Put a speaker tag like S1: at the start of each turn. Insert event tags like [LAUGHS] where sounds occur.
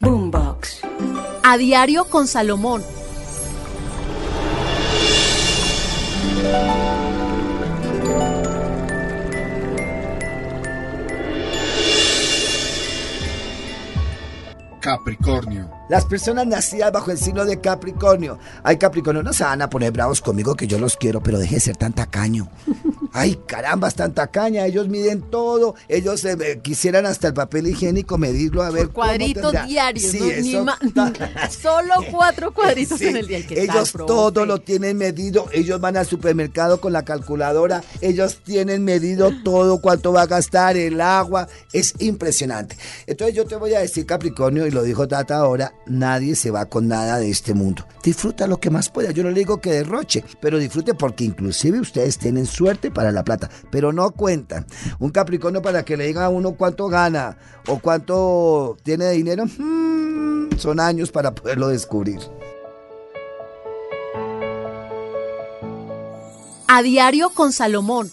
S1: Boombox.
S2: A diario con Salomón.
S3: Capricornio.
S4: Las personas nacidas bajo el signo de Capricornio. Ay, Capricornio, no se van a poner bravos conmigo que yo los quiero, pero deje de ser tan tacaño. Ay, caramba, tan tacaña. Ellos miden todo. Ellos eh, quisieran hasta el papel higiénico medirlo a ver.
S2: Cuadritos diarios.
S4: Sí,
S2: ¿no?
S4: Eso [LAUGHS] [LAUGHS]
S2: Solo cuatro cuadritos
S4: Sí,
S2: en el día. ¿Qué tal,
S4: ellos
S2: profe?
S4: todo lo tienen medido, ellos van al supermercado con la calculadora, ellos tienen medido todo cuánto va a gastar el agua, es impresionante. Entonces yo te voy a decir Capricornio y lo dijo Tata ahora, nadie se va con nada de este mundo. Disfruta lo que más pueda, yo no le digo que derroche, pero disfrute porque inclusive ustedes tienen suerte para la plata, pero no cuentan. Un Capricornio para que le diga a uno cuánto gana o cuánto tiene de dinero, mm, son años para poderlo descubrir.
S2: A diario con Salomón.